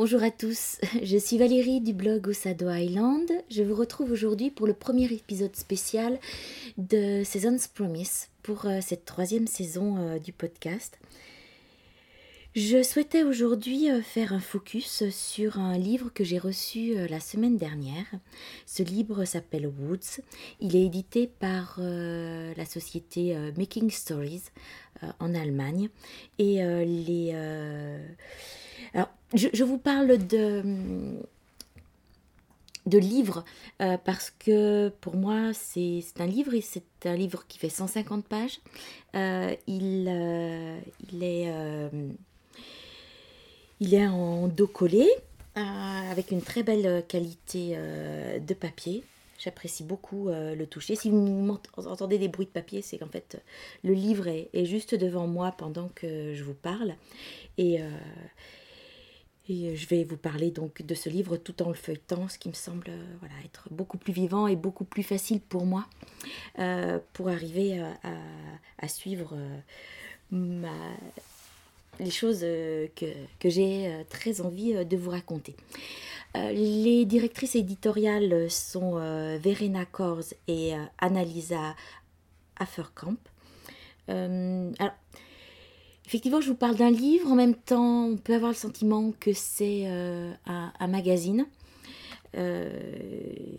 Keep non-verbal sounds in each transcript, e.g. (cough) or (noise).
Bonjour, à tous. (laughs) Je suis Valérie du blog Osado Island. Je vous retrouve aujourd'hui pour le premier épisode spécial de Season's Promise pour euh, cette troisième saison euh, du podcast. Je souhaitais aujourd'hui euh, faire un focus sur un livre que j'ai reçu la semaine dernière. Ce livre s'appelle Woods. Il est édité par la société Making Stories en Allemagne. Et les alors, je, vous parle de, de livres euh, parce que pour moi, c'est un livre et c'est un livre qui fait 150 pages. Euh, il, euh, il, est, il est en dos collé avec une très belle qualité de papier. J'apprécie beaucoup le toucher. Si vous entendez des bruits de papier, c'est qu'en fait le livre est, juste devant moi pendant que je vous parle. Et, et euh, je vais vous parler donc de ce livre tout en le feuilletant, ce qui me semble euh, voilà, être beaucoup plus vivant et beaucoup plus facile pour moi euh, pour arriver à, suivre les choses que, que j'ai très envie de vous raconter. Les directrices éditoriales sont Verena Kors et Annalisa Afferkamp. Effectivement, je vous parle d'un livre, en même temps, on peut avoir le sentiment que c'est euh, un, magazine. Euh,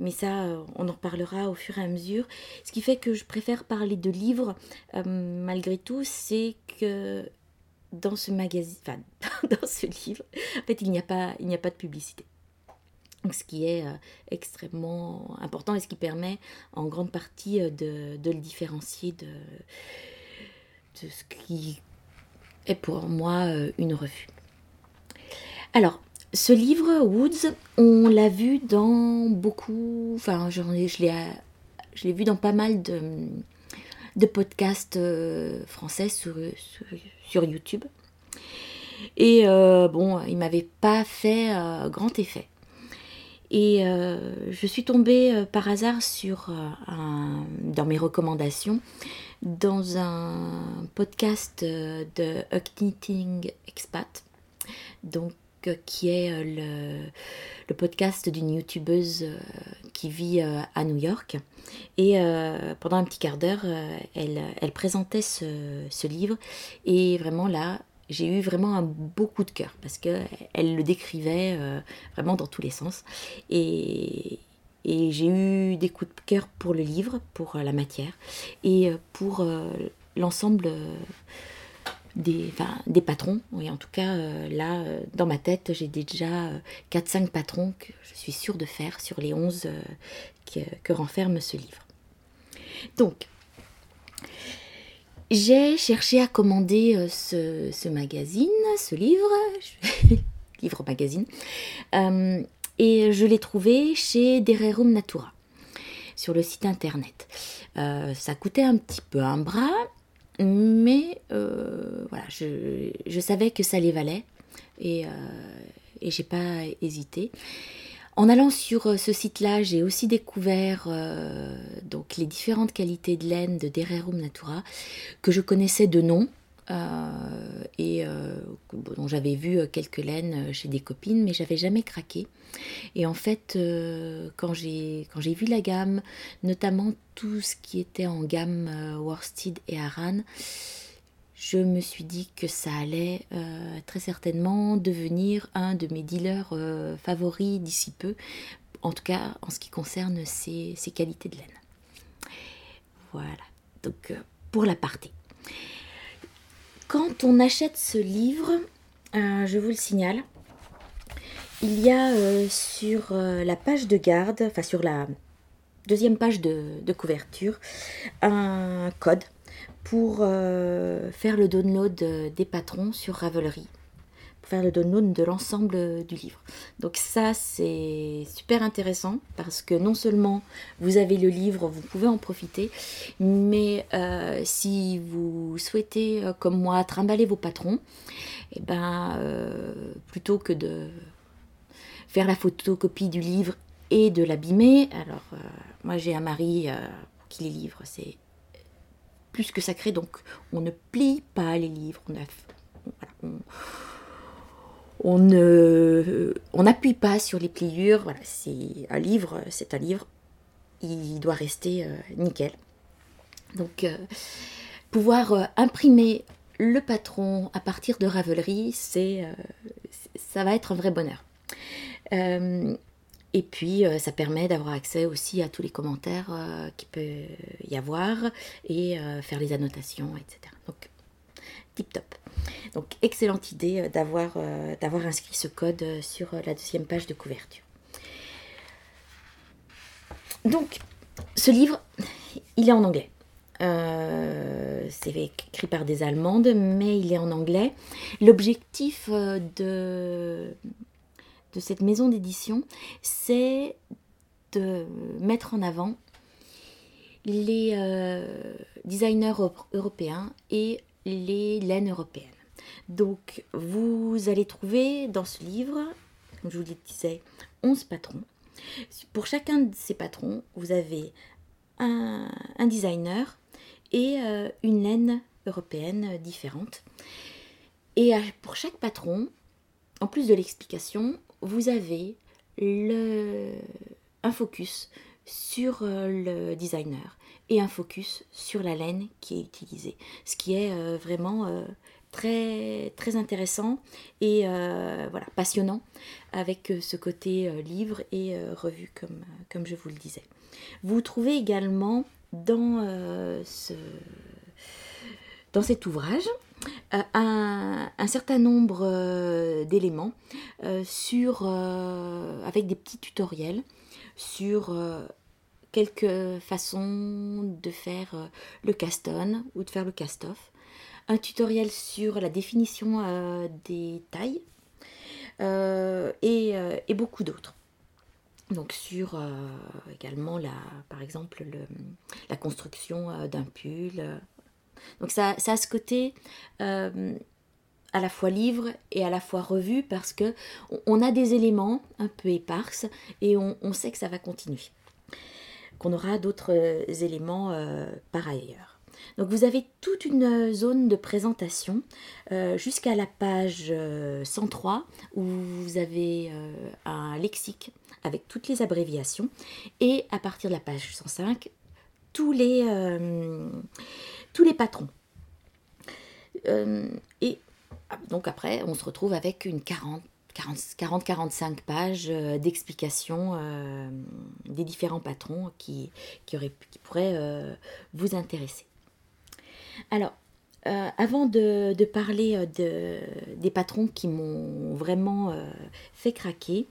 mais ça, on en reparlera au fur et à mesure. Ce qui fait que je préfère parler de livres, euh, malgré tout, c'est que dans ce magazine, enfin, (laughs) dans ce livre, en fait, il n'y a pas, il n'y a pas de publicité. Ce qui est extrêmement important et ce qui permet en grande partie de, de le différencier de, de ce qui est pour moi euh, une revue. Alors, ce livre, Woods, on l'a vu dans beaucoup, enfin, je l'ai vu dans pas mal de, de podcasts euh, français sur, sur, YouTube. Et euh, bon, il m'avait pas fait grand effet. Et je suis tombée par hasard sur un, dans mes recommandations dans un podcast euh, de Knitting Expat, donc euh, qui est euh, le, podcast d'une youtubeuse qui vit à New York. Et pendant un petit quart d'heure, elle, présentait ce, livre. Et vraiment là, j'ai eu vraiment un beau coup de cœur parce qu'elle le décrivait vraiment dans tous les sens. Et, j'ai eu des coups de cœur pour le livre, pour euh, la matière et euh, pour euh, l'ensemble des, des patrons. Oui, en tout cas, là, dans ma tête, j'ai déjà 4-5 patrons que je suis sûre de faire sur les 11 que, que renferme ce livre. Donc, j'ai cherché à commander ce, ce, magazine, ce livre, (laughs) livre magazine, et je l'ai trouvé chez Dererum Natura sur le site internet. Euh, ça coûtait un petit peu un bras, mais euh, voilà, je, savais que ça les valait et, euh, et j'ai pas hésité. En allant sur ce site-là, j'ai aussi découvert donc les différentes qualités de laine de Dererum Natura que je connaissais de nom, euh, et euh, dont j'avais vu euh, quelques laines chez des copines, mais j'avais jamais craqué. Et en fait, quand j'ai quand j'ai vu la gamme, notamment tout ce qui était en gamme Worsted et Aran, je me suis dit que ça allait très certainement devenir un de mes dealers favoris d'ici peu, en tout cas en ce qui concerne ces qualités de laine. Voilà, donc pour la partie. Quand on achète ce livre, euh, je vous le signale, il y a euh, sur euh, la page de garde, enfin sur la deuxième page de, couverture, un code pour faire le download des patrons sur Ravelry faire le download de l'ensemble du livre. Donc ça, c'est super intéressant parce que non seulement vous avez le livre, vous pouvez en profiter, mais euh, si vous souhaitez, euh, comme moi, trimballer vos patrons, eh ben, euh, plutôt que de faire la photocopie du livre et de l'abîmer, alors moi j'ai un mari qui les livre, c'est plus que sacré, donc on ne plie pas les livres, on a, voilà, on, ne, n'appuie pas sur les pliures. Voilà, c'est un livre, c'est un livre. Il doit rester nickel. Donc, pouvoir imprimer le patron à partir de Ravelry, c'est, ça va être un vrai bonheur. Et puis, euh, ça permet d'avoir accès aussi à tous les commentaires euh, qu'il peut y avoir et euh, faire les annotations, etc. Donc, tip top. Donc, excellente idée d'avoir d'avoir inscrit ce code sur la deuxième page de couverture. Donc, ce livre, il est en anglais. c'est écrit par des Allemandes, mais il est en anglais. L'objectif de de cette maison d'édition, c'est de mettre en avant les euh, designers européens et les laines européennes. Donc vous allez trouver dans ce livre, comme je vous le disais, 11 patrons. Pour chacun de ces patrons, vous avez un, designer et euh, une laine européenne différente. Et pour chaque patron, en plus de l'explication, vous avez un focus sur euh, le designer et un focus sur la laine qui est utilisée. Ce qui est euh, vraiment euh, très, très intéressant et voilà, passionnant avec ce côté livre et revue comme, comme je vous le disais. Vous trouvez également dans, ce, dans cet ouvrage euh, un, certain nombre euh, d'éléments euh, avec des petits tutoriels sur quelques façons de faire le cast-on ou de faire le cast-off, un tutoriel sur la définition des tailles et, beaucoup d'autres. Donc sur également la, par exemple la construction d'un pull, donc ça, a ce côté euh, à la fois livre et à la fois revue parce que on a des éléments un peu éparses et on, sait que ça va continuer. Qu'on aura d'autres euh, éléments euh, par ailleurs. Donc vous avez toute une zone de présentation jusqu'à la page 103 où vous avez un lexique avec toutes les abréviations et à partir de la page 105 tous les tous les patrons. Euh, et donc après, on se retrouve avec une 40 40-45 pages euh, d'explications euh, des différents patrons qui, qui, qui pourraient vous intéresser. Alors, avant de, de parler de, des patrons qui m'ont vraiment fait craquer,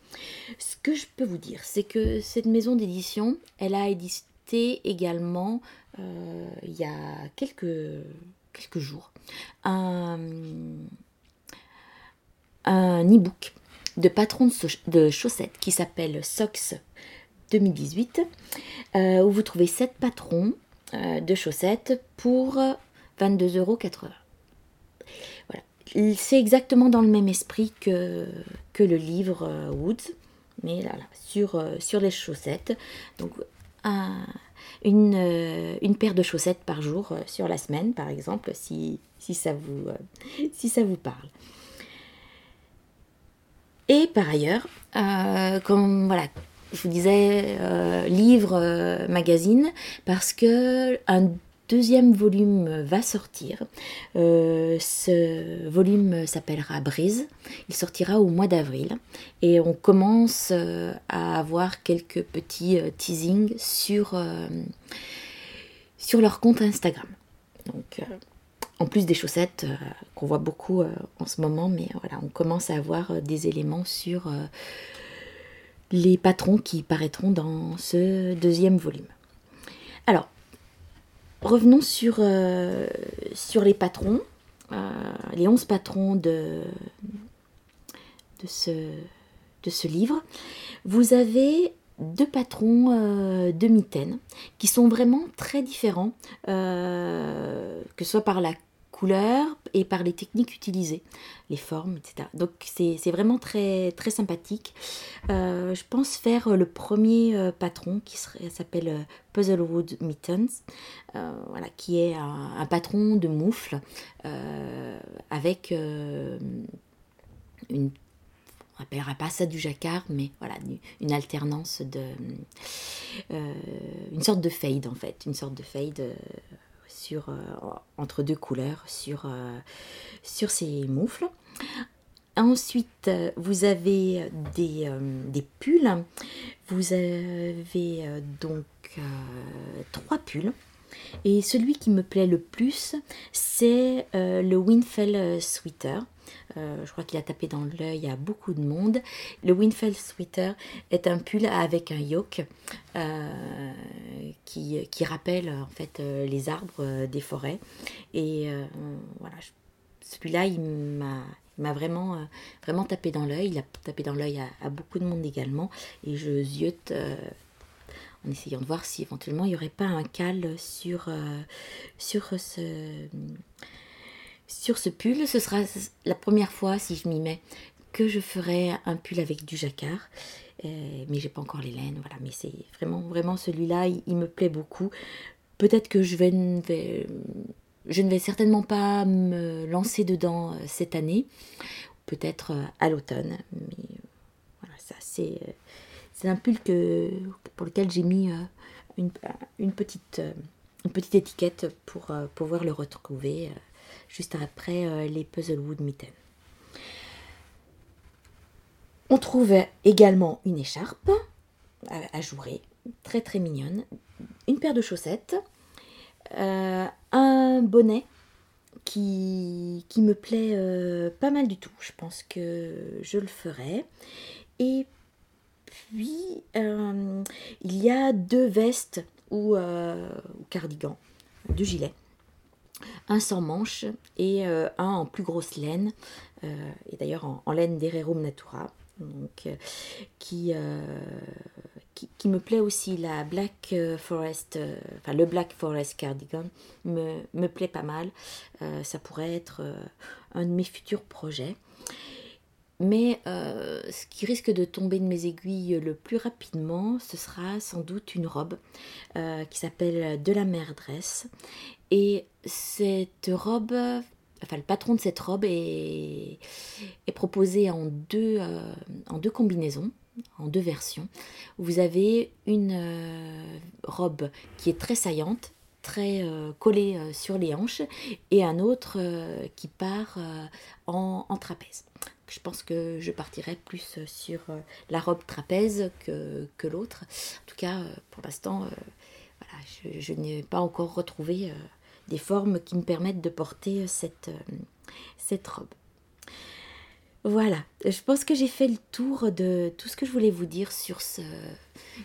ce que je peux vous dire, c'est que cette maison d'édition, elle a édité également euh, il y a quelques, quelques jours un, un e-book de patron de, chaussettes qui s'appelle Socks 2018, euh, où vous trouvez 7 patrons euh, de chaussettes pour 22,80 euros. Voilà. C'est exactement dans le même esprit que, le livre Woods, mais là, sur, sur les chaussettes. Donc, un, une, euh, une paire de chaussettes par jour euh, sur la semaine, par exemple, si, si, ça, vous, euh, si ça vous parle. Et par ailleurs, comme voilà, je vous disais, livre, magazine, parce que un deuxième volume va sortir. Euh, ce volume s'appellera Brise. Il sortira au mois d'avril. Et on commence euh, à avoir quelques petits euh, teasings sur, sur leur compte Instagram. Donc, en plus des chaussettes qu'on voit beaucoup en ce moment, mais voilà, on commence à avoir des éléments sur les patrons qui paraîtront dans ce deuxième volume. Alors, Revenons sur, euh, sur les patrons, euh, les 11 patrons de, ce, livre. Vous avez deux patrons euh, de mitaines qui sont vraiment très différents, que ce soit par la et par les techniques utilisées, les formes, etc. Donc c'est vraiment très, très sympathique. Euh, je pense faire le premier euh, patron qui s'appelle euh, Puzzlewood Mittens, voilà, qui est un, patron de moufle avec une on n'appellera pas ça du jacquard, mais voilà, une alternance de. une sorte de fade en fait, une sorte de fade sur, entre deux couleurs sur, sur ces moufles. Ensuite, vous avez des, des pulls. Vous avez donc trois pulls. Et celui qui me plaît le plus, c'est le Winfell Sweater. Euh, je crois qu'il a tapé dans l'œil à beaucoup de monde. Le Winfell Sweater est un pull avec un yoke euh, qui, qui, rappelle en fait euh, les arbres des forêts. Et voilà, celui-là, il m'a vraiment, vraiment tapé dans l'œil. Il a tapé dans l'œil à, beaucoup de monde également. Et je ziote en essayant de voir si éventuellement il n'y aurait pas un cal sur, sur ce sur ce pull. Ce sera la première fois, si je m'y mets, que je ferai un pull avec du jacquard. Euh, mais j'ai pas encore les laines, voilà. Mais c'est vraiment, vraiment celui-là, il, me plaît beaucoup. Peut-être que je vais, je ne vais certainement pas me lancer dedans euh, cette année. Peut-être euh, à l'automne. Mais voilà, ça c'est, un pull pour lequel j'ai mis une petite étiquette pour pouvoir le retrouver juste après euh, les Puzzlewood Mitten. On trouve également une écharpe à, jouer, très très mignonne, une paire de chaussettes, euh, un bonnet qui, qui me plaît euh, pas mal du tout. Je pense que je le ferai. Et puis, il y a deux vestes ou, cardigans, du gilet un sans manche et euh, un en plus grosse laine, euh, et d'ailleurs en, laine d'Hererum Natura, donc, euh, qui, qui, me plaît aussi. La Black Forest, enfin le Black Forest Cardigan me, me plaît pas mal. ça pourrait être un de mes futurs projets. Mais ce qui risque de tomber de mes aiguilles le plus rapidement, ce sera sans doute une robe qui s'appelle De la mer dress et cette robe, enfin le patron de cette robe est, proposé en deux, euh, en deux combinaisons, en deux versions. Vous avez une euh, robe qui est très saillante, très euh, collée sur les hanches, et un autre qui part en, trapèze. Je pense que je partirai plus sur la robe trapèze que, que l'autre. En tout cas, pour l'instant, voilà, je n'ai pas encore retrouvé des formes qui me permettent de porter cette, euh, cette robe. Voilà, je pense que j'ai fait le tour de tout ce que je voulais vous dire sur ce,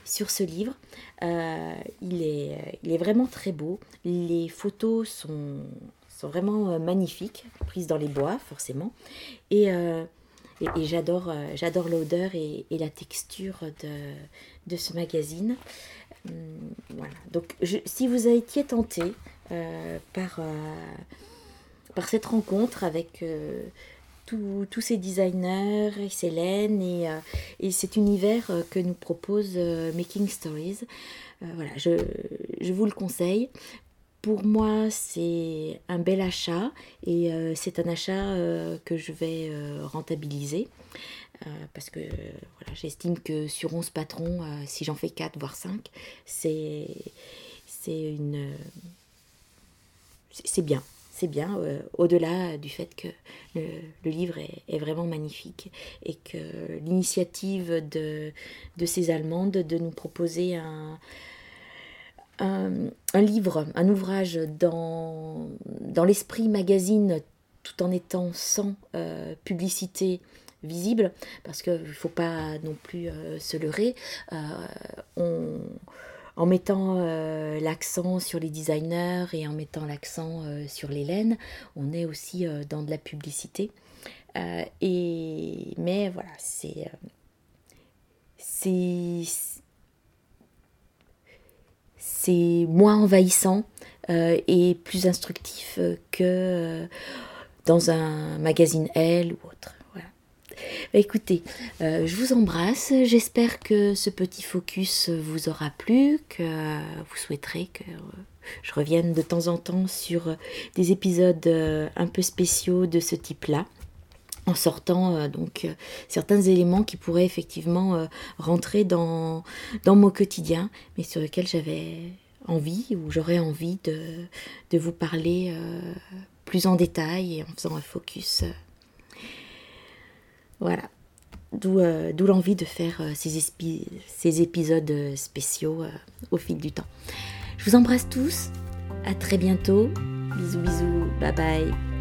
sur ce livre. Euh, il, est, il est vraiment très beau. Les photos sont, sont vraiment euh, magnifiques, prises dans les bois forcément. Et, et, j'adore, j'adore l'odeur et, la texture de, de ce magazine. Hum, voilà, donc si vous été tenté euh, par, euh, par cette rencontre avec euh, tous ces designers et ces laines et, et, cet univers que nous propose Making Stories. voilà, je, je, vous le conseille. Pour moi, c'est un bel achat et c'est un achat que je vais rentabiliser. Parce que voilà, j'estime que sur 11 patrons, si j'en fais 4 voire 5, c'est une, c'est bien. C'est bien, euh, au-delà du fait que le, livre est, vraiment magnifique et que l'initiative de, ces Allemandes de nous proposer un, un, livre, un ouvrage dans, dans l'esprit magazine tout en étant sans euh, publicité visible, parce qu'il ne faut pas non plus euh, se leurrer. on en mettant euh, l'accent sur les designers et en mettant l'accent euh, sur les laines, on est aussi euh, dans de la publicité. et, mais voilà, c'est. c'est. c'est moins envahissant et plus instructif que dans un magazine Elle ou autre. Bah, écoutez, euh, je vous embrasse. J'espère que ce petit focus vous aura plu, que vous souhaiterez que je revienne de temps en temps sur des épisodes euh, un peu spéciaux de ce type-là. en sortant donc certains éléments qui pourraient effectivement rentrer dans, dans mon quotidien, mais sur lesquels j'avais envie ou j'aurais envie de, de, vous parler plus en détail et en faisant un focus. Voilà. D'où l'envie de faire ces, ces, épisodes spéciaux au fil du temps. Je vous embrasse tous. À très bientôt. Bisous bisous. Bye bye.